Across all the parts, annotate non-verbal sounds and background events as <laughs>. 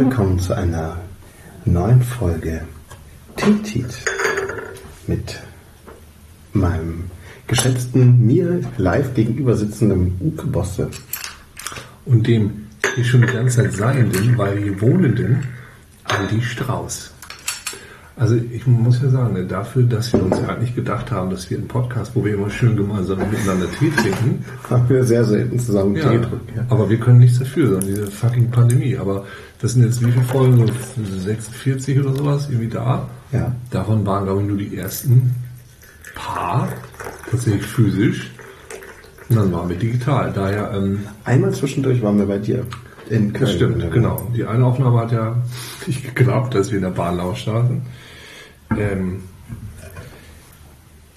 willkommen zu einer neuen Folge Titit mit meinem geschätzten, mir live gegenüber sitzenden Uke Bosse. Und dem hier schon die ganze Zeit Seienden, weil hier Wohnenden, Andi Strauß. Also ich muss ja sagen, ne, dafür, dass wir uns ja nicht gedacht haben, dass wir einen Podcast, wo wir immer schön gemeinsam miteinander Tee trinken, <laughs> Haben wir sehr selten zusammen ja, Tee trinken. Ja. aber wir können nichts dafür, sondern diese fucking Pandemie. Aber das sind jetzt wie viele Folgen? So 46 oder sowas irgendwie da. Ja. Davon waren, glaube ich, nur die ersten paar tatsächlich physisch. Und dann waren wir digital. Daher, ähm, Einmal zwischendurch waren wir bei dir in Köln. das stimmt, genau. Die eine Aufnahme hat ja <laughs> nicht geklappt, dass wir in der Bahn starten. Ähm,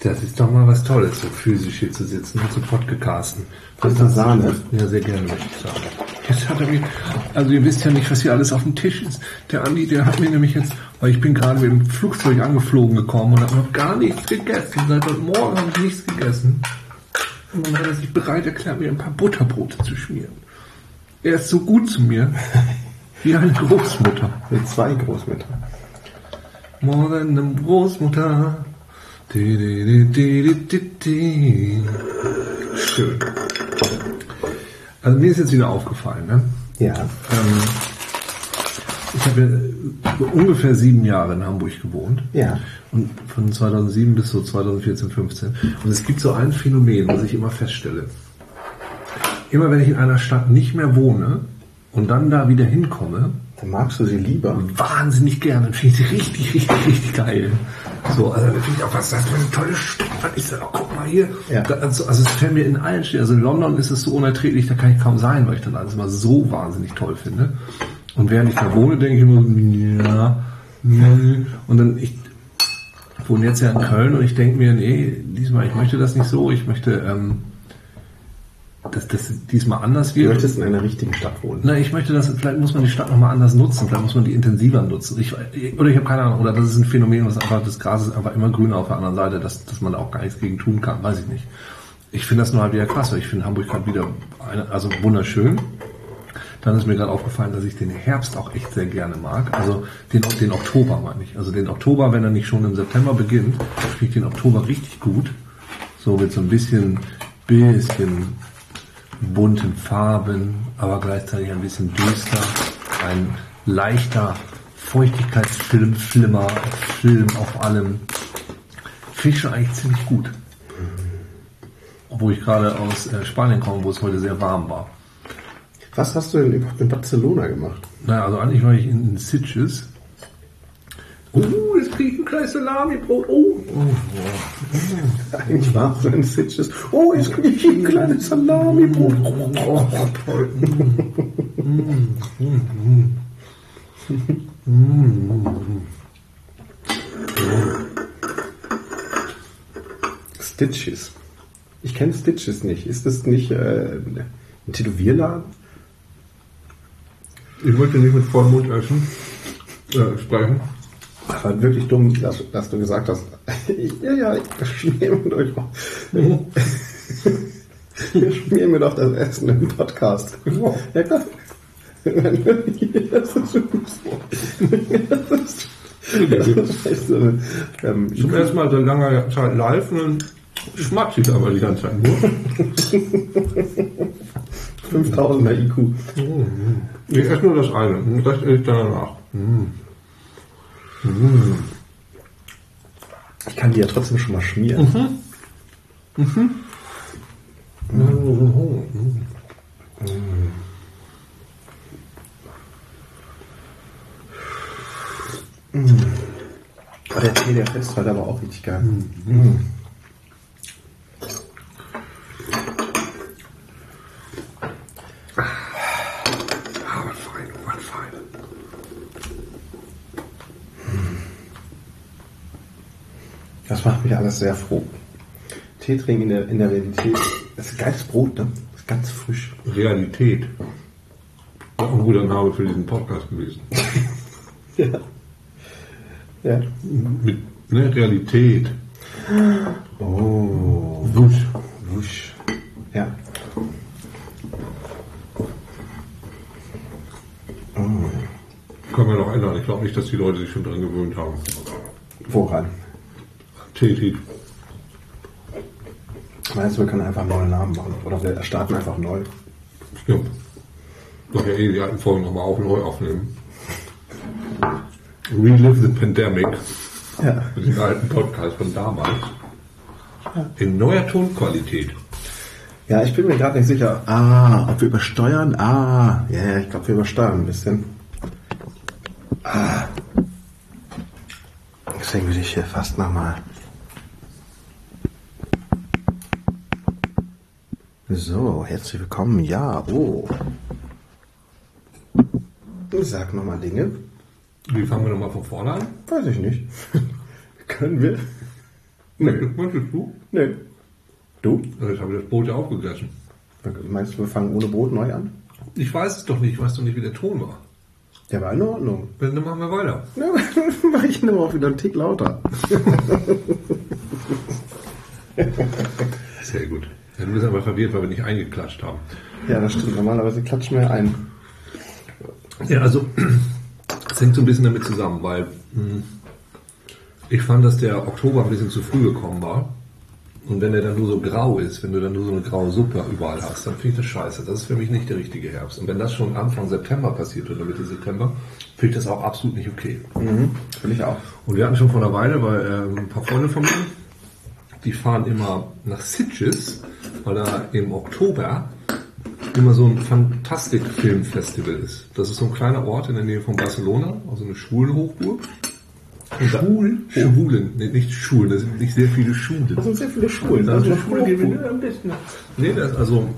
das ist doch mal was Tolles, so physisch hier zu sitzen und zu podcasten. Das ist eine Sahne. Ja, sehr gerne, möchte ich sagen. Jetzt hat er mich, also ihr wisst ja nicht, was hier alles auf dem Tisch ist. Der Andi, der hat mir nämlich jetzt, weil ich bin gerade mit dem Flugzeug angeflogen gekommen und habe noch gar nichts gegessen. Seit heute Morgen habe ich nichts gegessen. Und dann hat er sich bereit erklärt, mir ein paar Butterbrote zu schmieren. Er ist so gut zu mir, wie eine Großmutter. Mit zwei Großmüttern. Morgen eine Großmutter. Schön. Also mir ist jetzt wieder aufgefallen, ne? Ja. Ähm, ich habe ja ungefähr sieben Jahre in Hamburg gewohnt. Ja. Und von 2007 bis so 2014, 15. Und es gibt so ein Phänomen, was ich immer feststelle. Immer wenn ich in einer Stadt nicht mehr wohne und dann da wieder hinkomme, Dann magst du sie lieber. wahnsinnig gerne. Finde ich sie richtig, richtig, richtig geil. So, also finde ich auch, was das für eine tolle Stadt? Was ist das? Oh, guck mal hier. Ja. Also, also es fällt mir in allen Städten. Also in London ist es so unerträglich, da kann ich kaum sein, weil ich dann alles mal so wahnsinnig toll finde. Und während ich da wohne, denke ich immer, so, ja, nee. Und dann, ich wohne jetzt ja in Köln und ich denke mir, nee, diesmal, ich möchte das nicht so. Ich möchte, ähm, dass das diesmal anders Du wird. möchtest in einer richtigen Stadt wohnen. Na, ich möchte das, vielleicht muss man die Stadt nochmal anders nutzen, vielleicht muss man die intensiver nutzen. Ich, oder ich habe keine Ahnung, oder das ist ein Phänomen, was einfach, das Gras ist einfach immer grüner auf der anderen Seite, dass, dass man da auch gar nichts gegen tun kann, weiß ich nicht. Ich finde das nur halt wieder krass, weil ich finde Hamburg gerade wieder, eine, also wunderschön. Dann ist mir gerade aufgefallen, dass ich den Herbst auch echt sehr gerne mag. Also den, den Oktober meine ich. Also den Oktober, wenn er nicht schon im September beginnt, finde ich den Oktober richtig gut. So mit so ein bisschen, bisschen bunten Farben, aber gleichzeitig ein bisschen düster. Ein leichter Feuchtigkeitsfilm, Flimmer, Film auf allem. Finde ich schon eigentlich ziemlich gut. Obwohl ich gerade aus äh, Spanien komme, wo es heute sehr warm war. Was hast du denn in Barcelona gemacht? Naja, also eigentlich war ich in, in Sitges. Oh, jetzt kriege ich ein kleines Salami-Brot. Oh, oh, Eigentlich war es ein Sitches. Oh, jetzt kriege ich ein kleines Salami-Brot. oh, oh, oh, toll. Stitches. Ich kenne Stitches nicht. Ist das nicht äh, ein Tätowierladen? Ich möchte nicht mit vollem Mund essen, äh, sprechen. Das war wirklich dumm, dass, dass du gesagt hast, ich, <laughs> ja, ja, ich schmier mit euch auch. <laughs> Wir schmieren mir doch das Essen im Podcast. Ja, klar. Das ist schon. Das ähm, Zum ersten Mal seit langer Zeit live und dann schmatze ich aber die ganze Zeit nur. <laughs> 5000er IQ. Ich esse nur das eine, Rest esse ich dann danach. Ich kann die ja trotzdem schon mal schmieren. Oh, der Tee, der fetzt heute aber auch richtig geil. Ah, was fein, was fein. Das sehr froh. Tee trinken in der, in der Realität. Das ist geiles Brot, ne? Das ist ganz frisch. Realität. Auch ein guter Name für diesen Podcast gewesen. <laughs> Ja. Ja. Mit ne, Realität. Oh. Wusch. Wusch. Ja. Oh. ich glaube nicht, dass die Leute sich schon dran gewöhnt haben. Woran? Tetit. Meinst du, wir können einfach einen neuen Namen machen? Oder wir starten einfach neu? Stimmt. Doch ja eh die alten Folgen nochmal auf neu aufnehmen. Relive the Pandemic. Ja. Mit den alten Podcast von damals. In neuer Tonqualität. Ja, ich bin mir gerade nicht sicher. Ah, ob wir übersteuern? Ah, ja, ja, ich glaube, wir übersteuern ein bisschen. Ah. Deswegen will ich hier fast nochmal. So, herzlich willkommen. Ja, oh. Sag nochmal Dinge. Wie fangen wir nochmal von vorne an? Weiß ich nicht. <laughs> Können wir? Nee, möchtest du? Nee. Du? Jetzt habe ich das Brot ja aufgegessen. Meinst du, wir fangen ohne Brot neu an? Ich weiß es doch nicht. Ich weiß doch nicht, wie der Ton war. Der war in Ordnung. Dann machen wir weiter. Ja, <laughs> mach ich nur auch wieder einen Tick lauter. <laughs> Sehr gut. Ja, du bist aber verwirrt, weil wir nicht eingeklatscht haben. Ja, das stimmt. Normalerweise klatschen wir ein. Ja, also es hängt so ein bisschen damit zusammen, weil mh, ich fand, dass der Oktober ein bisschen zu früh gekommen war. Und wenn der dann nur so grau ist, wenn du dann nur so eine graue Suppe überall hast, dann finde ich das scheiße. Das ist für mich nicht der richtige Herbst. Und wenn das schon Anfang September passiert oder Mitte September, finde ich das auch absolut nicht okay. Mhm, finde ich auch. Und wir hatten schon vor einer Weile, weil ähm, ein paar Freunde von mir, die fahren immer nach Sitges, weil da im Oktober immer so ein Fantastik-Filmfestival ist. Das ist so ein kleiner Ort in der Nähe von Barcelona, also eine Schwulenhochburg. Schwulen? Schwulen, nee, nicht Schulen, da sind nicht sehr viele Schulen. Das sind sehr viele Schulen. Eine Schule, wir wir am besten. Nee, das ist also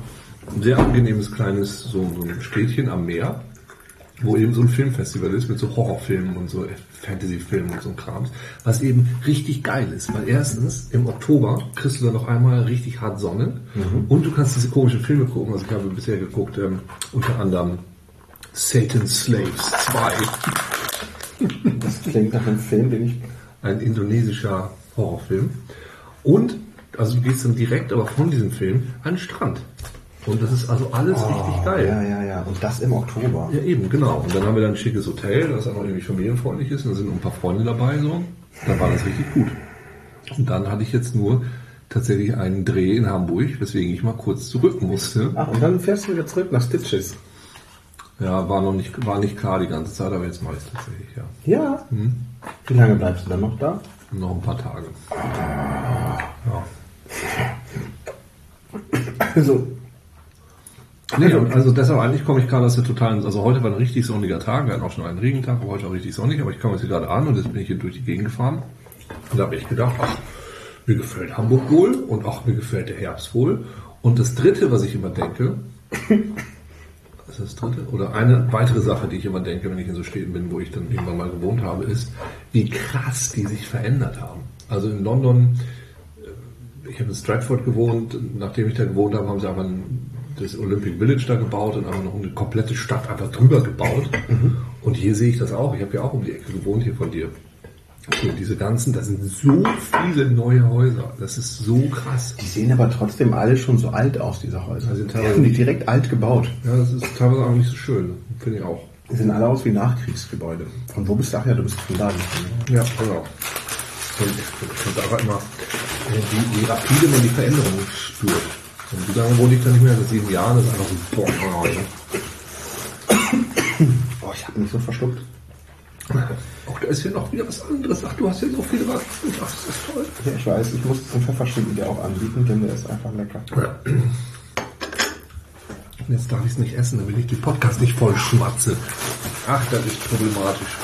ein sehr angenehmes kleines so, so ein Städtchen am Meer, wo eben so ein Filmfestival ist mit so Horrorfilmen und so Fantasyfilmen und so Krams, was eben richtig geil ist, weil erstens im Oktober kriegst du dann noch einmal richtig hart Sonne und du kannst diese komischen Filme gucken, also ich habe bisher geguckt, ähm, unter anderem Satan's Slaves 2, Das klingt nach einem Film, den ich. ein indonesischer Horrorfilm. Und also du gehst dann direkt aber von diesem Film an den Strand und das ist also alles richtig geil. Ja, ja, ja. Und das im Oktober. Ja, eben, genau. Und dann haben wir dann ein schickes Hotel, das auch irgendwie familienfreundlich ist. Und da sind ein paar Freunde dabei, so. Da war das richtig gut. Und dann hatte ich jetzt nur tatsächlich einen Dreh in Hamburg, weswegen ich mal kurz zurück musste. Ach, und dann fährst du wieder zurück nach Stitches. Ja, war noch nicht, war nicht klar die ganze Zeit, aber jetzt mache ich es tatsächlich, ja. Ja. Wie lange bleibst du dann noch da? Noch ein paar Tage. Ja. Also, Nee, und also deshalb eigentlich komme ich gerade aus der totalen, also heute war ein richtig sonniger Tag, wir hatten auch schon einen Regentag, aber heute auch richtig sonnig, aber ich komme jetzt hier gerade an und jetzt bin ich hier durch die Gegend gefahren und da habe ich gedacht, ach, mir gefällt Hamburg wohl und auch mir gefällt der Herbst wohl. Und das dritte, was ich immer denke, was <coughs> ist das dritte? Oder eine weitere Sache, die ich immer denke, wenn ich in so Städten bin, wo ich dann irgendwann mal gewohnt habe, ist, wie krass die sich verändert haben. Also in London, äh, ich habe in Stratford gewohnt, nachdem ich da gewohnt habe, haben sie einfach ein, das Olympic Village da gebaut und einfach noch eine komplette Stadt einfach drüber gebaut. Und hier sehe ich das auch. Ich habe ja auch um die Ecke gewohnt hier von dir. Und diese ganzen, das sind so viele neue Häuser. Das ist so krass. die sehen aber trotzdem alle schon so alt aus, diese Häuser. Die sind Die direkt alt gebaut. Ja, das ist teilweise auch nicht so schön. Finde ich auch. Die sehen alle aus wie Nachkriegsgebäude. Von wo bist du? Ach ja, du bist von da. Ja, genau. Und ich finde einfach immer, äh, wie, wie rapide man die Veränderungen spürt. Und wie lange wohne ich da nicht mehr? Seit sieben Jahren. Das ist einfach so, boah, ne? Oh, ich habe mich so verschluckt. Auch da ist hier noch wieder was anderes. Ach, du hast hier so viele was. Ach, das ist toll. Ja, ich weiß, ich muss den Pfefferschinken dir auch anbieten, denn der ist einfach lecker. Und jetzt darf ich es nicht essen, damit ich den Podcast nicht voll schmatze. Ach, das ist problematisch.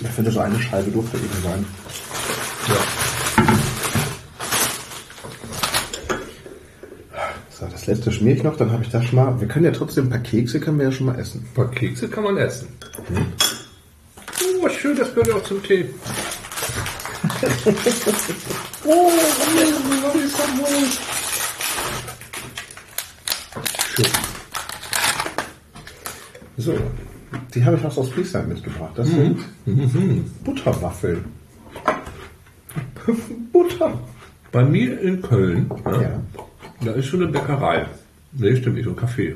Ich finde, so eine Scheibe durfte eben sein. Ja. Letzte schmier ich noch, dann habe ich das schon mal. Wir können ja trotzdem ein paar Kekse können wir ja schon mal essen. Ein paar Kekse kann man essen. Oh, was schön, das gehört ja auch zum Tee. <laughs> oh, was ist das wohl? Schön. So, die habe ich auch aus Friesland mitgebracht. Das sind Butterwaffeln. <laughs> Butter. Bei mir in Köln, ja, Ja. Da ist schon eine Bäckerei. Nee, stimmt nicht, so ein Café.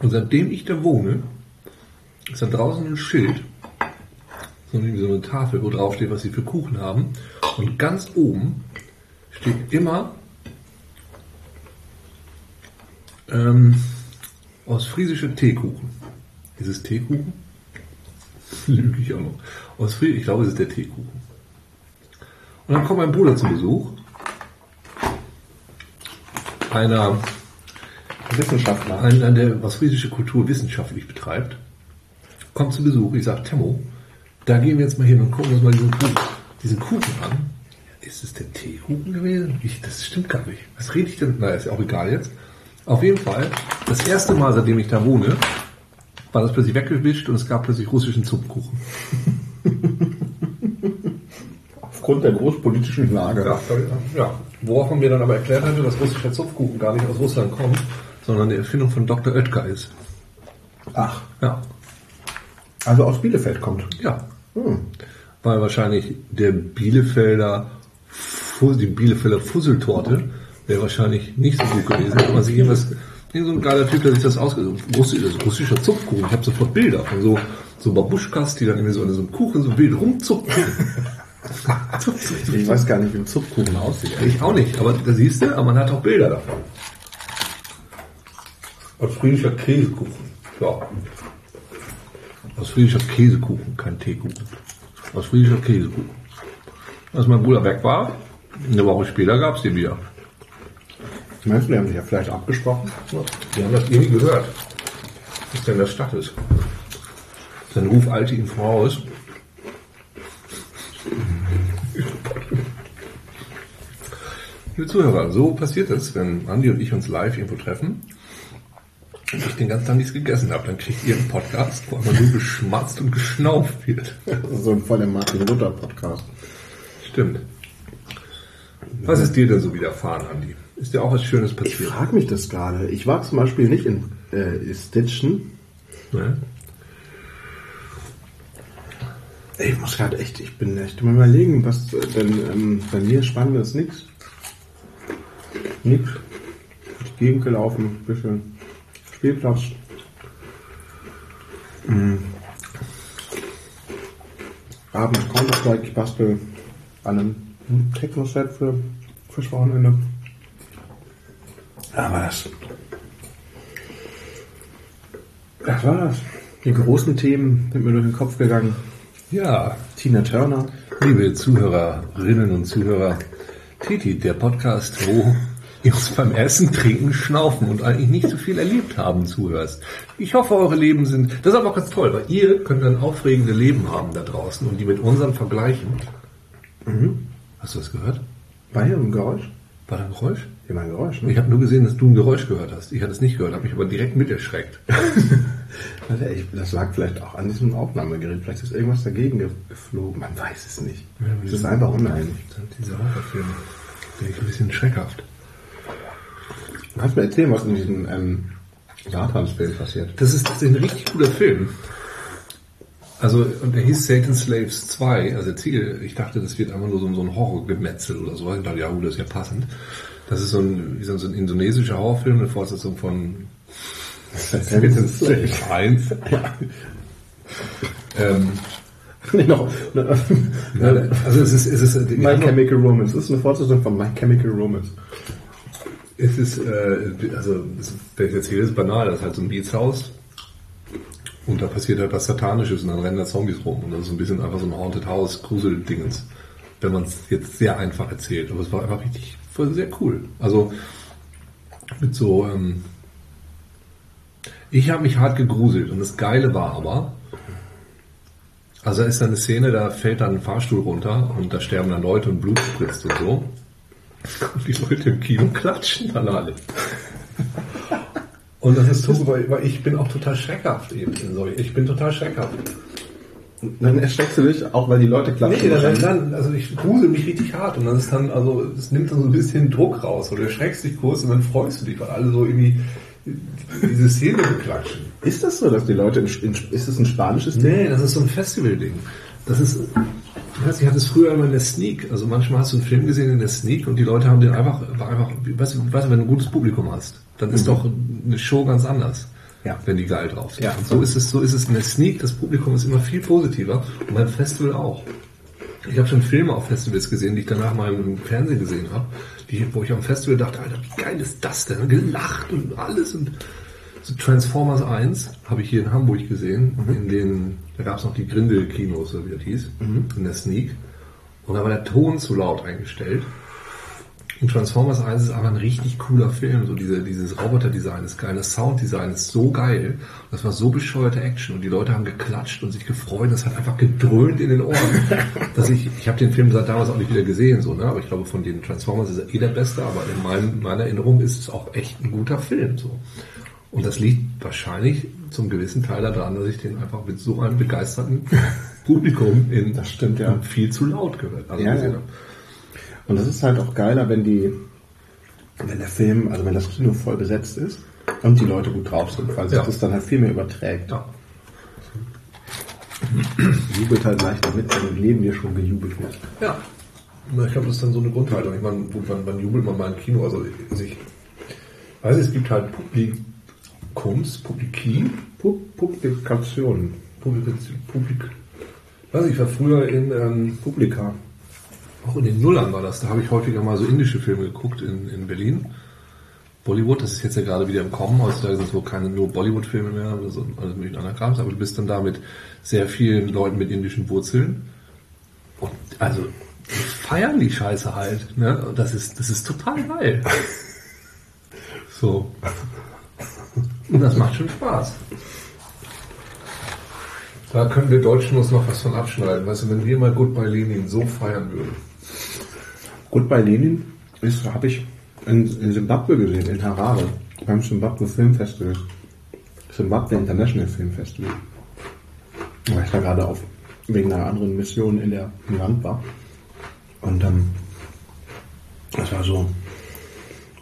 Und seitdem ich da wohne, ist da draußen ein Schild, so eine Tafel, wo drauf steht, was sie für Kuchen haben. Und ganz oben steht immer ähm, ostfriesische Teekuchen. Ist es Teekuchen? <laughs> Lüge ich auch noch. Ostfriesisch, ich glaube, es ist der Teekuchen. Und dann kommt mein Bruder zu Besuch. Einer, Wissenschaftler. einer, der ostfriesische Kultur wissenschaftlich betreibt, kommt zu Besuch. Ich sage, Temmo, da gehen wir jetzt mal hin und gucken uns mal diesen Kuchen, diesen Kuchen an. Ist es der Teekuchen gewesen? Ich, das stimmt gar nicht. Was rede ich denn? Na, ist ja auch egal jetzt. Auf jeden Fall, das erste Mal, seitdem ich da wohne, war das plötzlich weggewischt und es gab plötzlich russischen Zupfkuchen. <laughs> Aufgrund der großpolitischen Lage. Ja, ja. Worauf man mir dann aber erklärt hatte, dass russischer Zupfkuchen gar nicht aus Russland kommt, sondern die Erfindung von Dr. Oetker ist. Ach, Ja, also aus Bielefeld kommt. ja. Hm. Weil wahrscheinlich der Bielefelder, die Bielefelder Fusseltorte wäre wahrscheinlich nicht so gut gewesen, aber sich irgendwas, irgend so ein geiler Typ, der sich das ausgesucht hat. Russi- das ist russischer Zupfkuchen. Ich habe sofort Bilder von so, so Babuschkas, die dann irgendwie so an so einem Kuchen so wild rumzupfen. <laughs> Ich weiß gar nicht, wie ein Zupfkuchen aussieht. Ich auch nicht, aber da siehst du, aber man hat auch Bilder davon. Aus friedlicher Käsekuchen. Ja. Aus friedlicher Käsekuchen, kein Teekuchen. Aus friedlicher Käsekuchen. Als mein Bruder weg war, eine Woche später gab es den wieder. Meinst du, die haben sich ja vielleicht abgesprochen? Die haben das irgendwie gehört, was denn in der Stadt ist. Dann ruf Alte ihn voraus. Liebe Zuhörer, so passiert es, wenn Andi und ich uns live irgendwo treffen und ich den ganzen Tag nichts gegessen habe. Dann kriegt ihr einen Podcast, wo immer nur geschmatzt und geschnauft wird. So ein voller Martin Luther Podcast. Stimmt. Was ist dir denn so widerfahren, Andi? Ist dir auch was Schönes Ich passiert? frage mich das gerade. Ich war zum Beispiel nicht in äh, Stitchen. Ne? Ich muss gerade echt, ich bin echt mal überlegen, was äh, denn ähm, bei mir spannend ist nix. Nix. Die Gegend gelaufen, bisschen Spielplatz. Mhm. Abends Counter-Strike, ich bastel an einem Techno-Set für fürs Wochenende. Aber das. Das war's. Die großen Themen sind mir durch den Kopf gegangen. Ja, Tina Turner. Liebe Zuhörerinnen und Zuhörer, Titi, der Podcast, wo ihr uns beim Essen, Trinken, Schnaufen und eigentlich nicht so viel erlebt haben zuhörst. Ich hoffe, eure Leben sind, das ist aber auch ganz toll, weil ihr könnt ein aufregende Leben haben da draußen und die mit unseren vergleichen. Hast du das gehört? War hier ein Geräusch? War da ein Geräusch? Hier war ein Geräusch, ne? Ich habe nur gesehen, dass du ein Geräusch gehört hast. Ich hatte es nicht gehört, habe mich aber direkt mit erschreckt. <laughs> Das lag vielleicht auch an diesem Aufnahmegerät. Vielleicht ist irgendwas dagegen ge- geflogen. Man weiß es nicht. Es ist einfach unheimlich. Dieser Horrorfilm, bin ich ein bisschen schreckhaft. Du kannst mir erzählen, was in diesem ähm, Satansfilm passiert. Das ist, das ein richtig guter Film. Also, und der hieß Satan Slaves 2. Also, Ziel, ich dachte, das wird einfach nur so, so ein Horrorgemetzel oder so. Ich dachte, ja, gut, das ist ja passend. Das ist so ein, wie so ein indonesischer Horrorfilm, eine Fortsetzung von Satan Slaves. 1. ähm, <laughs> nee, noch. also, es ist, es ist, My haben- Chemical Romance. Das ist eine Fortsetzung von My Chemical Romance. Es ist, äh, also, das, wenn ich erzähle, ist banal. Das ist halt so ein Mietshaus. Und da passiert halt was Satanisches und dann rennen da Zombies rum. Und das ist so ein bisschen einfach so ein Haunted House, Gruseldingens. Wenn man es jetzt sehr einfach erzählt. Aber es war einfach richtig, voll sehr cool. Also, mit so, ähm, ich habe mich hart gegruselt. Und das Geile war aber, also da ist da eine Szene, da fällt dann ein Fahrstuhl runter und da sterben dann Leute und Blut spritzt und so. Und die Leute im Kino klatschen dann alle. Und das ist so, weil, weil ich bin auch total schreckhaft eben. Ich bin total schreckhaft. Dann erschreckst du dich, auch weil die Leute klatschen. Nee, dann, dann, also ich grusel mich richtig hart und dann ist dann, also es nimmt dann so ein bisschen Druck raus oder du erschreckst dich kurz und dann freust du dich, weil alle so irgendwie diese Szene beklatschen. Ist das so, dass die Leute in, in, ist das ein spanisches Ding? Nee, das ist so ein Festival-Ding. Das ist, ich weiß, ich hatte es früher immer in der Sneak. Also manchmal hast du einen Film gesehen in der Sneak und die Leute haben den einfach, war einfach, weißt du, weißt du, wenn du ein gutes Publikum hast, dann ist doch eine Show ganz anders. Ja. wenn die geil drauf sind. Ja. Und so ist es, so ist es in der Sneak. Das Publikum ist immer viel positiver und beim Festival auch. Ich habe schon Filme auf Festivals gesehen, die ich danach mal im Fernsehen gesehen habe, die, wo ich am Festival dachte, Alter, wie geil ist das denn? Gelacht und alles und so Transformers 1 habe ich hier in Hamburg gesehen, in den, da gab es noch die Grindel-Kinos, so wie das hieß, in der Sneak. Und da war der Ton zu laut eingestellt. Und Transformers 1 ist aber ein richtig cooler Film. So diese, dieses Roboter-Design ist geil, das Sound-Design ist so geil. Das war so bescheuerte Action und die Leute haben geklatscht und sich gefreut. Das hat einfach gedröhnt in den Ohren. <laughs> dass ich, ich habe den Film seit damals auch nicht wieder gesehen, so, ne? aber ich glaube, von den Transformers ist er eh der beste, aber in meinem, meiner Erinnerung ist es auch echt ein guter Film. So. Und das liegt wahrscheinlich zum gewissen Teil daran, dass ich den einfach mit so einem begeisterten <laughs> Publikum in Das stimmt, ja. viel zu laut gehört. Also Ja, gesehen ja. habe. Und das ist halt auch geiler, wenn die, wenn der Film, also wenn das Kino voll besetzt ist und die Leute gut drauf sind, weil sich Ja. das dann halt viel mehr überträgt. Ja. Jubelt halt leichter mit, wenn im Leben dir schon gejubelt wird. Ja. Ich glaube, das ist dann so eine Grundhaltung. Ich meine, gut, wann, wann jubelt man mal im Kino? Also, also ich weiß, es gibt halt Publikums, Publiki, Pu- Publikationen, Publikation, Publik. Weiß ich, ich war früher in, ähm, Publika. Auch in den Nullern war das, da habe ich häufiger mal so indische Filme geguckt in, in Berlin. Bollywood, das ist jetzt ja gerade wieder im Kommen, heutzutage sind es wohl keine nur Bollywood-Filme mehr, oder so, alles mögliche anderer Krams, aber du bist dann da mit sehr vielen Leuten mit indischen Wurzeln. Und also, die feiern die Scheiße halt, ne? Das ist, das ist total geil. So. Und das macht schon Spaß. Da können wir Deutschen uns noch was von abschneiden. Weißt du, wenn wir mal Goodbye Lenin so feiern würden. Goodbye Lenin ist, habe ich in, in Zimbabwe gesehen, in Harare, beim Zimbabwe Film Festival. Zimbabwe International Film Festival. Weil ich da gerade auf, wegen einer anderen Mission in der im Land war. Und ähm, das war so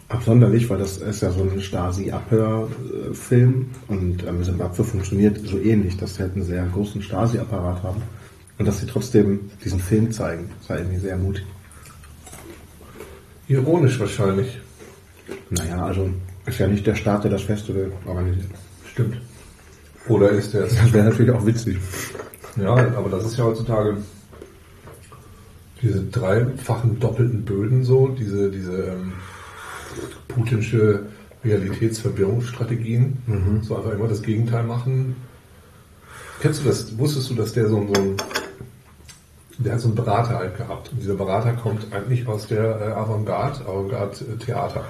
absonderlich, weil das ist ja so ein Stasi-Abhörfilm und ähm, Zimbabwe funktioniert so ähnlich, dass sie halt einen sehr großen Stasi-Apparat haben und dass sie trotzdem diesen Film zeigen. Das war irgendwie sehr mutig. Ironisch wahrscheinlich. Naja, also ist ja nicht der Staat, der das Festival organisiert. Stimmt. Oder ist der es? Das wäre natürlich auch witzig. Ja, aber das ist ja heutzutage diese dreifachen doppelten Böden so, diese, diese ähm, putinsche Realitätsverwirrungsstrategien. So einfach immer das Gegenteil machen. Kennst du das? Wusstest du, dass der so, so ein der hat so einen Berater halt gehabt. Und dieser Berater kommt eigentlich aus der äh, Avantgarde, Avantgarde-Theater.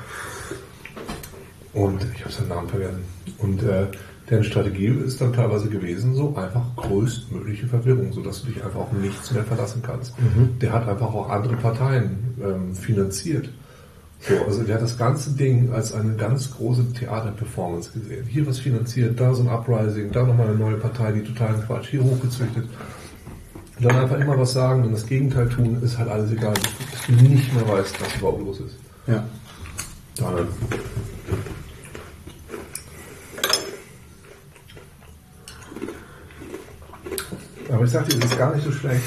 Und ich habe seinen Namen vergessen. Und äh, deren Strategie ist dann teilweise gewesen, so einfach größtmögliche Verwirrung, sodass du dich einfach auf nichts mehr verlassen kannst. Der hat einfach auch andere Parteien ähm, finanziert. So, also der hat das ganze Ding als eine ganz große Theaterperformance gesehen. Hier was finanziert, da so ein Uprising, da nochmal eine neue Partei, die totalen Quatsch, hier hochgezüchtet. Und dann einfach immer was sagen und das Gegenteil tun, ist halt alles egal. Dass du nicht mehr weißt, was überhaupt los ist. Ja. Dann. Aber ich sag dir, das ist gar nicht so schlecht.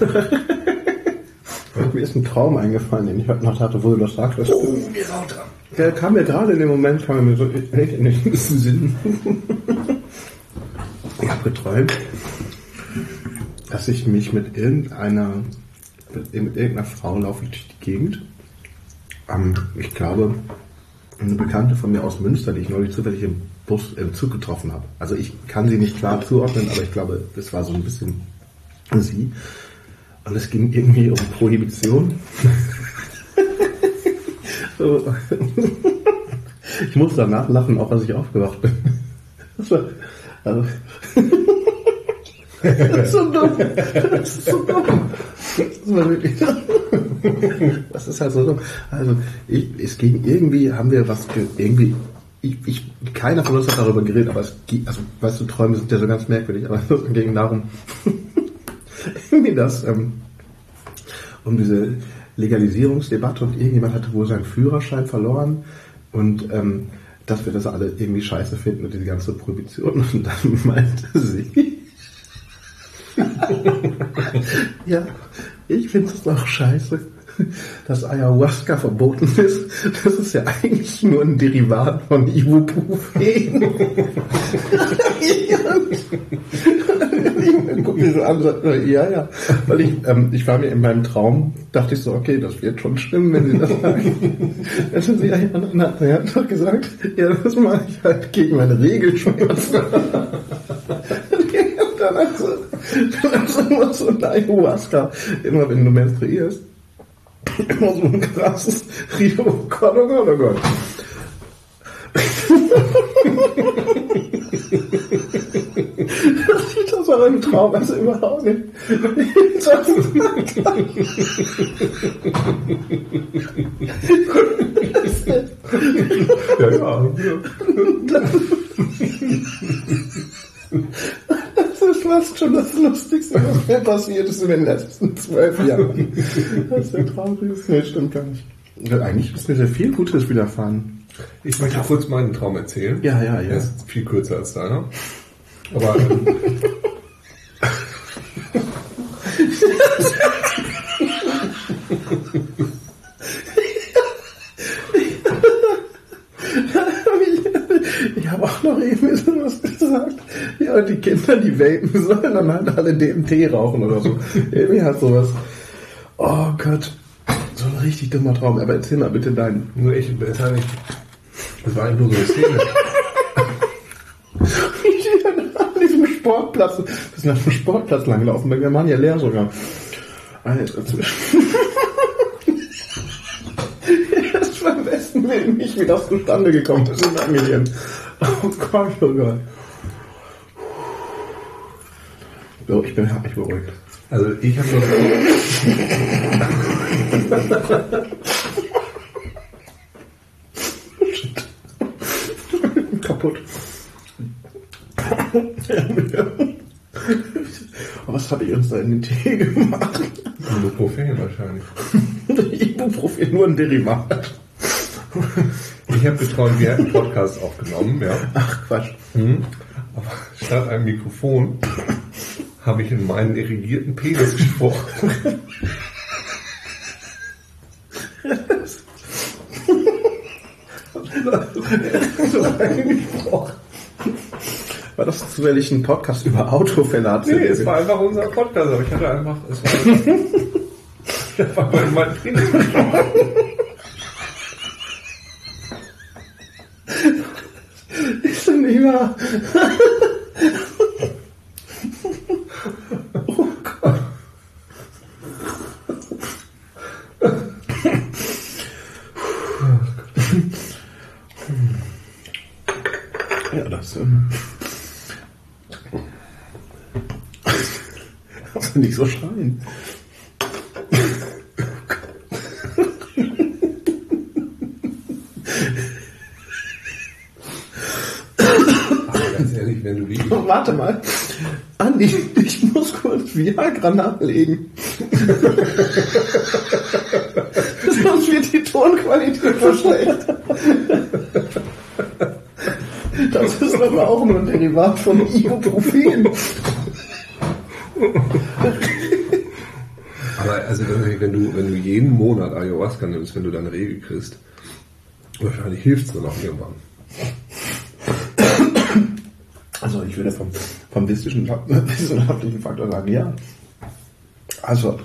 <laughs> Mir ist ein Traum eingefallen, den ich heute Nacht hatte, wo du das sagtest. geh lauter. Der kam mir gerade in dem Moment, kam mir so echt in den Sinn. <laughs> Ich habe geträumt, dass ich mich mit irgendeiner, mit irgendeiner Frau laufe ich durch die Gegend. Ähm, ich glaube, eine Bekannte von mir aus Münster, die ich neulich zufällig im Bus, im Zug getroffen habe. Also ich kann sie nicht klar zuordnen, aber ich glaube, das war so ein bisschen sie. Und es ging irgendwie um Prohibition. <laughs> Ich muss danach lachen, auch als ich aufgewacht bin. Das war, also, <laughs> so dumm. Das ist so dumm. Das Das ist halt so dumm. Also, ich, es ging irgendwie, haben wir was, ge- irgendwie, ich, ich, keiner von uns hat darüber geredet, aber es ging, also, weißt du, Träume sind ja so ganz merkwürdig, aber <laughs> es ging darum, <laughs> irgendwie das, ähm, um diese Legalisierungsdebatte und irgendjemand hatte wohl seinen Führerschein verloren und ähm, dass wir das alle irgendwie scheiße finden und diese ganze Prohibition und dann <laughs> meinte sie <laughs> ja, ich finde es auch scheiße. dass Ayahuasca verboten ist, das ist ja eigentlich nur ein Derivat von Ibuprofen. <laughs> ich guck mir so an, ja, ja. Weil ich, ähm, ich war mir in meinem Traum, dachte ich so, okay, das wird schon stimmen, wenn sie das sagen. Dann sind sie ja, ja, na, er hat doch gesagt, ja, das mache ich halt gegen meine Regelschmerzen. Dann dann hast du immer so ein Ayahuasca, immer wenn du menstruierst. Immer so ein krasses Rio, oh Gott, oh Gott, oh Gott. Das aber im Traum also überhaupt nicht. Das Ja, ja. Das ist fast schon das Lustigste, was mir passiert ist in den letzten zwölf Jahren. Das ist der Traum ist. Nee, stimmt gar nicht. Ja, Eigentlich ist mir sehr viel Gutes widerfahren. Ich möchte kurz meinen Traum erzählen. Ja, ja, ja. Der ist viel kürzer als deiner. Aber ähm, <laughs> <laughs> Ich habe auch noch eben so was gesagt. Ja, die Kinder, die vapen sollen dann halt alle DMT rauchen oder so. <laughs> Irgendwie hat sowas. Oh Gott. So ein richtig dummer Traum. Aber erzähl mal bitte deinen. nur ich, das, war nicht, das war eigentlich nur so eine Szene. <laughs> Ich dann an diesem Sportplatz. Wir sind auf dem Sportplatz langgelaufen. Wir waren ja leer sogar. Alter, Das war <laughs> am besten Willen nicht, wie das zustande gekommen ist in meinem Gehirn. Oh Gott, oh Gott. So, ich bin hab mich beruhigt. Also ich habe <laughs> Kaputt. Was habe ich uns da in den Tee gemacht? Ibuprofen wahrscheinlich. <laughs> Ibuprofen nur ein Derivat. Ich habe geträumt, wir hätten einen Podcast aufgenommen, ja. Ach Quatsch. Mhm. Aber statt einem Mikrofon habe ich in meinen irrigierten Penis gesprochen. War das zufällig ein Podcast über Autofälle? Nee, es war einfach unser Podcast, aber ich hatte einfach, es war, ich habe einfach in meinen Penis gesprochen. Ist nicht wahr. Oh Gott. Ja, das. Ähm, also nicht so schreien. Aber ganz ehrlich, wenn du die, Oh, <laughs> warte mal. Andi, ich muss kurz Viagra nachlegen. Sonst wird die Tonqualität verschlechtert. Das ist aber auch nur ein Derivat von Ibuprofen. aber also wenn, wenn du, wenn du jeden Monat Ayahuasca nimmst, wenn du deine Regel kriegst, wahrscheinlich hilft es dann auch irgendwann. Also ich würde vom, vom wissenschaft- <laughs> wissenschaftlichen Faktor sagen, ja. Also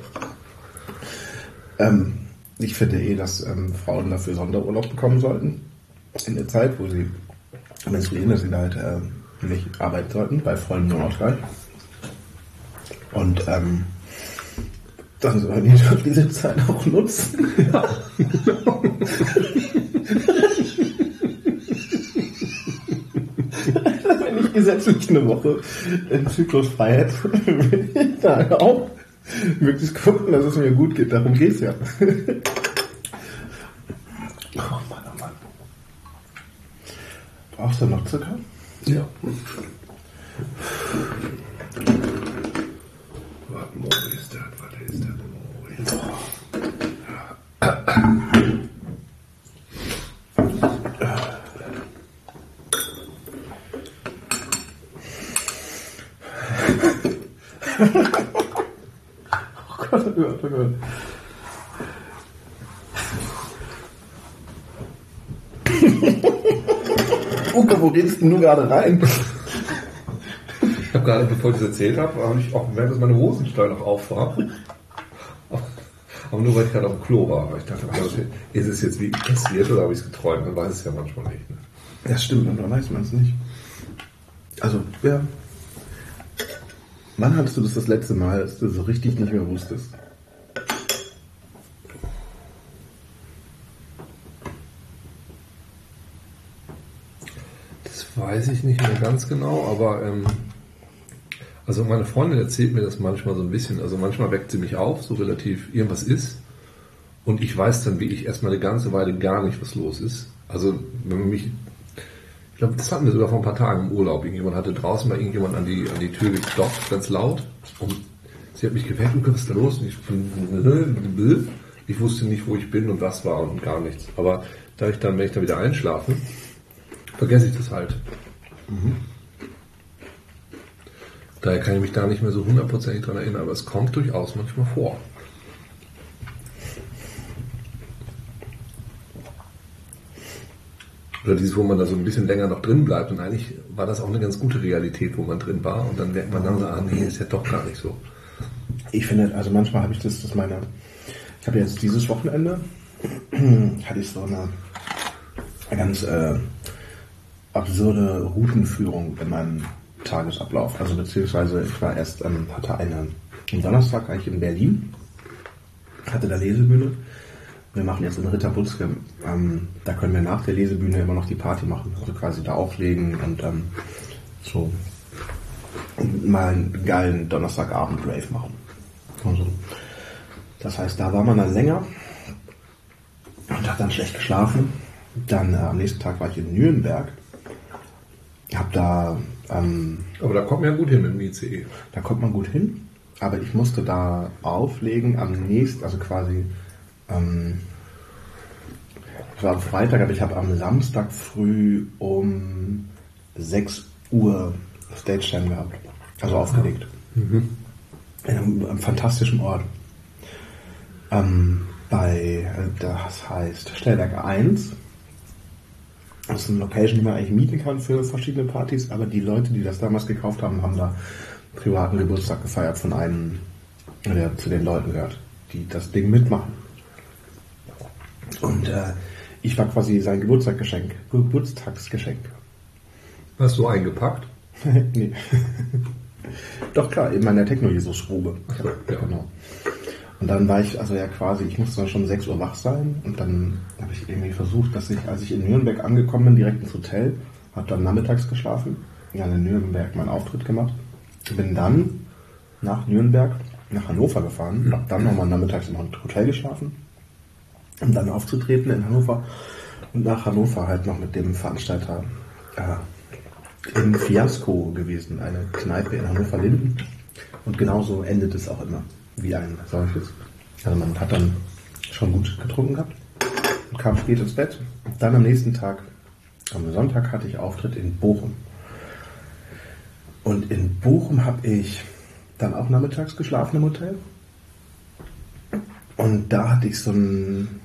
ähm, ich finde eh, dass ähm, Frauen dafür Sonderurlaub bekommen sollten. In der Zeit, wo sie menstruieren, dass sie da halt ähm, nicht arbeiten sollten, bei vollem Lohnausgleich. Und ähm, dann sollen die doch diese Zeit auch nutzen. Wenn ich gesetzlich eine Woche in Zyklusfreiheit will ich da auch möglichst gucken, dass es mir gut geht. Darum geht's ja. Oh Mann, oh Mann. Brauchst du noch Zucker? Ja. Himmel. Uke, wo redest denn nur gerade rein? Ich habe gerade, bevor ich das erzählt habe, habe ich auch gemerkt, dass meine Hosenstall noch auf war. Aber nur weil ich gerade auf dem Klo war. Weil ich dachte, ist es jetzt wie passiert oder habe ich es geträumt? Man weiß es ja manchmal nicht. Ne? Ja, stimmt, und dann weiß man es nicht. Also, ja. Wann hattest du das das letzte Mal, dass du so richtig nicht mehr wusstest? Weiß ich nicht mehr ganz genau, aber ähm, also meine Freundin erzählt mir das manchmal so ein bisschen. Also manchmal weckt sie mich auf, so relativ irgendwas ist. Und ich weiß dann wirklich erstmal eine ganze Weile gar nicht, was los ist. Also wenn man mich, ich glaube, das hatten wir sogar vor ein paar Tagen im Urlaub. Irgendjemand hatte draußen mal irgendjemand an die, an die Tür geklopft, ganz laut. Und sie hat mich geweckt, was ist da los? Und ich, ich wusste nicht, wo ich bin und was war und gar nichts. Aber da ich dann, wenn ich dann wieder einschlafe, vergesse ich das halt. Mhm. Daher kann ich mich da nicht mehr so hundertprozentig dran erinnern, aber es kommt durchaus manchmal vor. Oder dieses, wo man da so ein bisschen länger noch drin bleibt und eigentlich war das auch eine ganz gute Realität, wo man drin war und dann merkt man dann so, ah nee, ist ja doch gar nicht so. Ich finde, also manchmal habe ich das, dass meine, ich habe jetzt dieses Wochenende, <clears throat> hatte ich so eine, eine ganz äh, absurde Routenführung in meinem Tagesablauf. Also beziehungsweise ich war erst, ähm, hatte eine, am Donnerstag eigentlich in Berlin, hatte da Lesebühne. Wir machen jetzt in Ritterbutzke, ähm, da können wir nach der Lesebühne immer noch die Party machen. Also quasi da auflegen und ähm, so mal einen geilen Donnerstagabend-Rave machen. Also, das heißt, da war man dann länger und hat dann schlecht geschlafen. Dann äh, am nächsten Tag war ich in Nürnberg. Hab da ähm, aber da kommt man ja gut hin mit dem ICE. Da kommt man gut hin, aber ich musste da auflegen am nächsten, also quasi, ähm, es war am Freitag, aber ich habe am Samstag früh um 6 Uhr Stage Time gehabt. Also aufgelegt. Mhm. In einem, einem, fantastischen Ort. Ähm, bei, das heißt Stellwerke 1 das ist eine Location, die man eigentlich mieten kann für verschiedene Partys, aber die Leute, die das damals gekauft haben, haben da privaten Geburtstag gefeiert von einem, der zu den Leuten gehört, die das Ding mitmachen. Und äh, ich war quasi sein Geburtstagsgeschenk, Geburtstagsgeschenk. Hast du eingepackt? <laughs> nee. <laughs> Doch klar, in meiner Techno-Jesus-Grube. Ja. Genau. Und dann war ich, also ja quasi, ich musste dann schon 6 Uhr wach sein. Und dann habe ich irgendwie versucht, dass ich, als ich in Nürnberg angekommen bin, direkt ins Hotel, habe dann nachmittags geschlafen, dann in Nürnberg meinen Auftritt gemacht, bin dann nach Nürnberg nach Hannover gefahren, habe dann nochmal nachmittags im Hotel geschlafen, um dann aufzutreten in Hannover. Und nach Hannover halt noch mit dem Veranstalter äh, im Fiasco gewesen, eine Kneipe in Hannover-Linden. Und genauso endet es auch immer wie ein solches. Also man hat dann schon gut getrunken gehabt und kam spät ins Bett. Dann am nächsten Tag, am Sonntag, hatte ich Auftritt in Bochum. Und in Bochum habe ich dann auch nachmittags geschlafen im Hotel. Und da hatte ich so ein,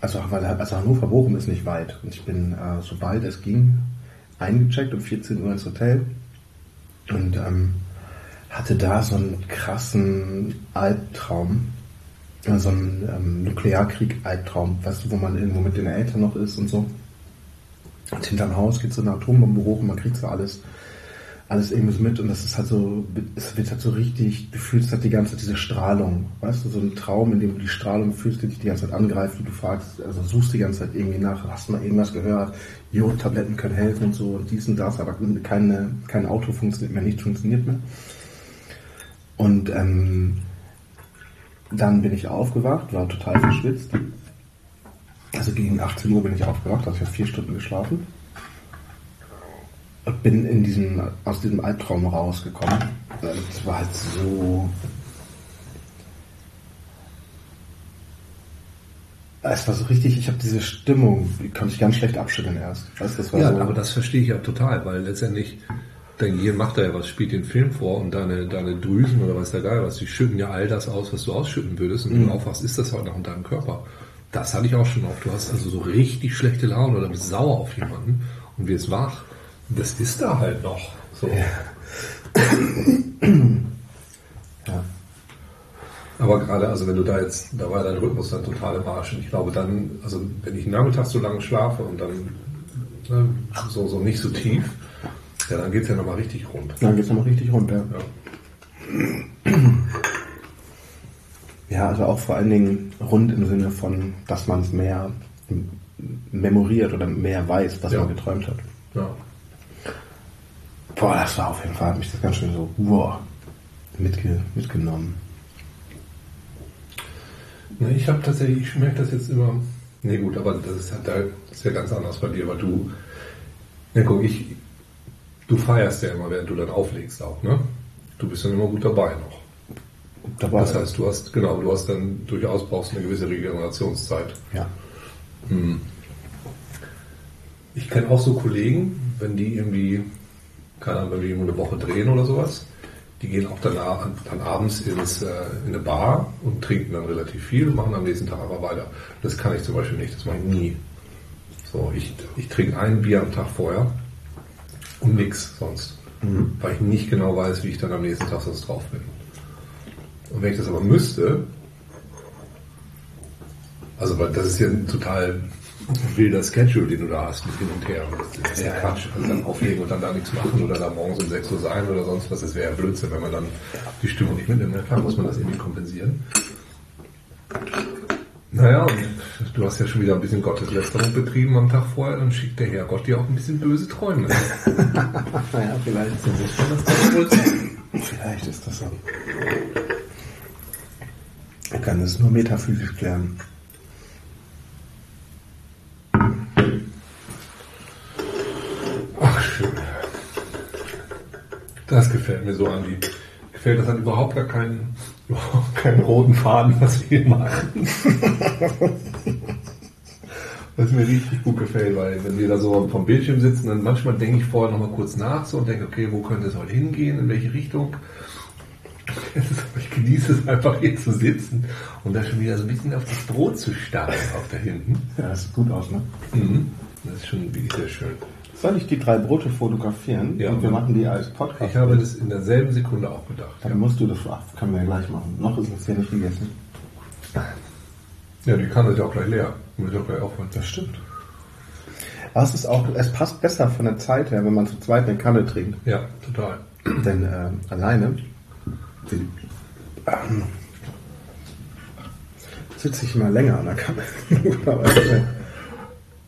also, weil, also Hannover Bochum ist nicht weit. Und ich bin, äh, sobald es ging, eingecheckt um 14 Uhr ins Hotel. Und ähm, hatte da so einen krassen Albtraum, so einen ähm, Nuklearkrieg-Albtraum, weißt du, wo man irgendwo mit den Eltern noch ist und so. Und hinterm Haus geht so eine Atombombe hoch und man kriegt so alles, alles irgendwie mit und das ist halt so, es wird halt so richtig, du fühlst halt die ganze Zeit diese Strahlung, weißt du, so ein Traum, in dem du die Strahlung fühlst, die dich die ganze Zeit angreift und du fragst, also suchst die ganze Zeit irgendwie nach, hast mal irgendwas gehört, Jodtabletten können helfen und so und dies und das, aber keine, kein Auto funktioniert mehr, nichts funktioniert mehr. Und ähm, dann bin ich aufgewacht, war total verschwitzt. Also gegen 18 Uhr bin ich aufgewacht, also ich habe vier Stunden geschlafen. Und bin in diesem, aus diesem Albtraum rausgekommen. Es war halt so. Es war so richtig, ich habe diese Stimmung, die konnte ich ganz schlecht abschütteln erst. Weißt, das war ja, so, aber das verstehe ich ja total, weil letztendlich dein Gehirn macht da ja was, spielt den Film vor und deine, deine Drüsen oder was da geil was, die schütten ja all das aus, was du ausschütten würdest und wenn mhm. du aufwachst, ist das halt noch in deinem Körper. Das hatte ich auch schon oft. Du hast also so richtig schlechte Laune oder bist sauer auf jemanden und wirst wach. Das ist da halt noch. So. Ja. <clears throat> Aber gerade, also wenn du da jetzt, da war dein Rhythmus dann total im Arsch. Und ich glaube dann, also wenn ich nachmittags so lange schlafe und dann ne, so, so nicht so tief, ja, dann geht's ja nochmal richtig rund. Dann geht's nochmal richtig runter. Ja. <clears throat> Ja, also auch vor allen Dingen rund im Sinne von, dass man es mehr memoriert oder mehr weiß, was Ja. man geträumt hat. ja. Boah, das war auf jeden Fall, hat mich das ganz schön so, wow, mitge mitgenommen. Ne, ich habe tatsächlich, ich merke das jetzt immer. Nee, gut, aber das ist, halt, das ist ja ganz anders bei dir, weil du, ne, guck, ich, du feierst ja immer, während du dann auflegst auch, ne? Du bist dann immer gut dabei noch. Dabei, Das heißt, du hast, genau, du hast dann durchaus brauchst eine gewisse Regenerationszeit. ja. Ich kenne auch so Kollegen, wenn die irgendwie, keine Ahnung, wenn wir irgendwo eine Woche drehen oder sowas, die gehen auch danach, dann abends ins, äh, in eine Bar und trinken dann relativ viel und machen am nächsten Tag aber weiter. Das kann ich zum Beispiel nicht, das mache ich nie. So, ich, ich trinke ein Bier am Tag vorher und nix sonst. Weil ich nicht genau weiß, wie ich dann am nächsten Tag sonst drauf bin. Und wenn ich das aber müsste, also weil das ist ja ein total wilder Schedule, den du da hast mit hin und her. Das ist ja Quatsch. Also dann auflegen und dann da nichts machen oder da morgens um 6 Uhr sein oder sonst was. Das wäre ja Blödsinn, wenn man dann die Stimmung nicht mitnimmt. Na klar muss man das irgendwie kompensieren. Naja, und du hast ja schon wieder ein bisschen Gotteslästerung betrieben am Tag vorher, dann schickt der Herrgott dir auch ein bisschen böse Träume. Naja, vielleicht, man das wohl vielleicht ist das so. Man kann es nur metaphysisch klären. Ach, schön. Das gefällt mir so, Andi. Gefällt, das hat überhaupt gar keinen, <laughs> keinen roten Faden, was wir machen. Was mir richtig gut gefällt, weil wenn wir da so vom Bildschirm sitzen, dann manchmal denke ich vorher nochmal kurz nach so und denke, okay, wo könnte es heute hingehen, in welche Richtung. <laughs> Ich genieße es einfach hier zu sitzen und da schon wieder so ein bisschen auf das Brot zu starren, auch da hinten. Ja, das sieht gut aus, ne? Mhm. Das ist schon wirklich sehr schön. Soll ich die drei Brote fotografieren? Ja. Und wir machen die als Podcast. Ich habe das in derselben Sekunde auch gedacht. Dann musst du das, ach, können wir ja gleich machen. Noch ist es ja nicht gegessen. Ja, die Kanne ist ja auch gleich leer. Muss ich auch gleich aufhören. Das stimmt. Aber es ist auch, es passt besser von der Zeit her, wenn man zu zweit eine Kanne trinkt. Ja, total. Denn äh, alleine die, ähm, sitze ich immer länger an der Kanne. <laughs> Aber, äh,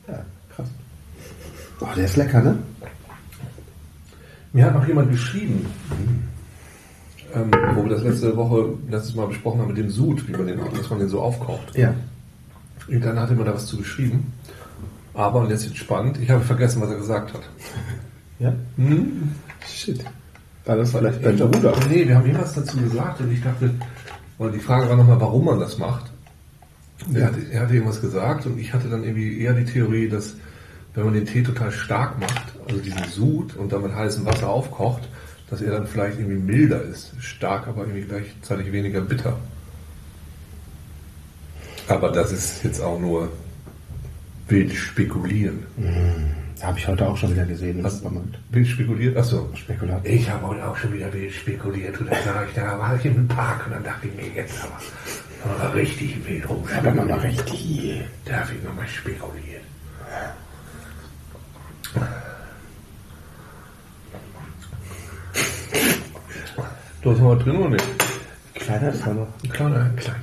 ja, krass. Oh, der ist lecker, ne? Mir hat noch jemand geschrieben, ähm, wo wir das letzte Woche, letztes Mal besprochen haben mit dem Sud, wie man den, dass man den so aufkocht. Ja. Und dann hat er mir da was zu geschrieben. Aber, und jetzt ist spannend, ich habe vergessen, was er gesagt hat. <laughs> Ja? Hm? Shit. War das vielleicht dein Bruder? Nee, wir haben jemals dazu gesagt und ich dachte, weil die Frage war nochmal, warum man das macht. Er hatte, er hatte irgendwas gesagt und ich hatte dann irgendwie eher die Theorie, dass wenn man den Tee total stark macht, also diesen Sud und dann mit heißem Wasser aufkocht, dass er dann vielleicht irgendwie milder ist. Stark, aber irgendwie gleichzeitig weniger bitter. Aber das ist jetzt auch nur wild spekulieren. Habe ich heute auch schon wieder gesehen im Supermarkt. Wild spekuliert? Achso. Spekulat. Ich habe heute auch schon wieder wild spekuliert. Und dann sah ich, da war ich im Park und dann dachte ich mir, jetzt aber, aber richtig wild Aber rumspekulieren. man war richtig. Darf ich nochmal spekulieren? Du hast noch was drin oder nicht? Kleiner ist er noch. Ein kleiner, ein kleiner.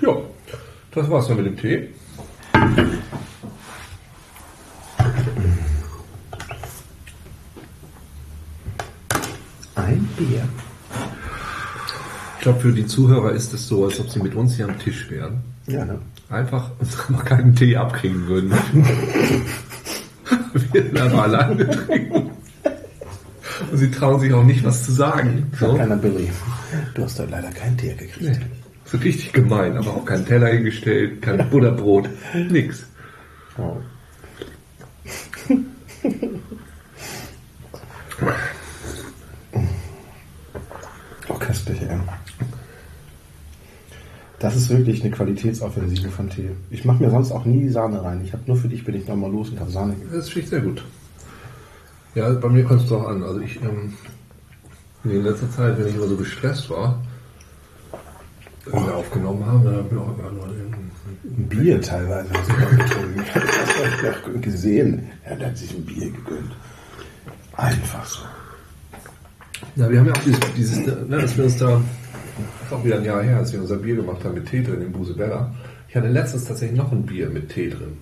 Ja, das war's dann mit dem Tee. Ein Bier. Ich glaube, für die Zuhörer ist es so, als ob sie mit uns hier am Tisch wären. Ja, ne? Einfach uns <laughs> noch keinen Tee abkriegen würden. <laughs> Wir sind aber alleine trinken. Und sie trauen sich auch nicht, was zu sagen. So. Kleiner Billy. Du hast heute leider keinen Tee gekriegt. Nee. So richtig gemein, aber auch kein Teller hingestellt, kein <laughs> Butterbrot, nix. Oh. Das ist wirklich eine Qualitätsoffensive von Tee. Ich mache mir sonst auch nie Sahne rein. Ich habe nur für dich bin ich nochmal los und habe Sahne. Das ich sehr gut. Ja, bei mir kommt es doch an. Also ich, ähm, in letzter Zeit, wenn ich immer so gestresst war, wenn wir aufgenommen haben, dann habe ich auch immer nur Ein Bier teilweise getrunken. <laughs> Das habe ich noch gesehen. Er hat sich ein Bier gegönnt. Einfach so. Ja, wir haben ja auch dieses, dieses ne, dass wir uns da, das ist auch wieder ein Jahr her, als wir unser Bier gemacht haben mit Tee drin in Busebella. Ich hatte letztens tatsächlich noch ein Bier mit Tee drin.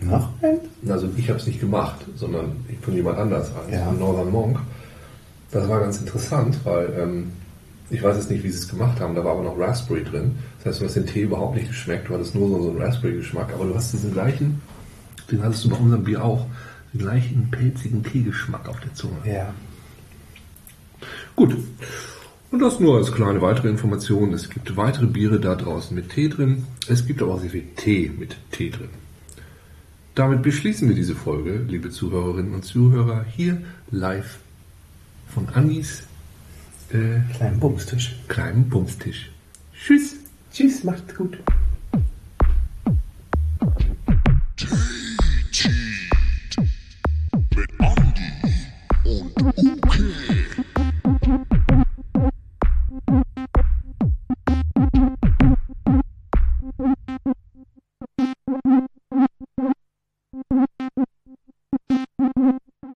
Noch ein? Also ich habe es nicht gemacht, sondern von jemand anders, also Ja. von Northern Monk. Das war ganz interessant, weil ähm, ich weiß jetzt nicht, wie sie es gemacht haben, da war aber noch Raspberry drin. Das heißt, du hast den Tee überhaupt nicht geschmeckt, du hattest nur so, so einen Raspberry-Geschmack, aber du hast diesen gleichen, den hattest du bei unserem Bier auch, den gleichen pelzigen Teegeschmack auf der Zunge. Ja. Gut. Und das nur als kleine weitere Information. Es gibt weitere Biere da draußen mit Tee drin. Es gibt aber auch sehr viel Tee mit Tee drin. Damit beschließen wir diese Folge, liebe Zuhörerinnen und Zuhörer, hier live von Anis äh, kleinen Bumstisch. Kleinen Bumstisch. Tschüss. Tschüss, macht's gut.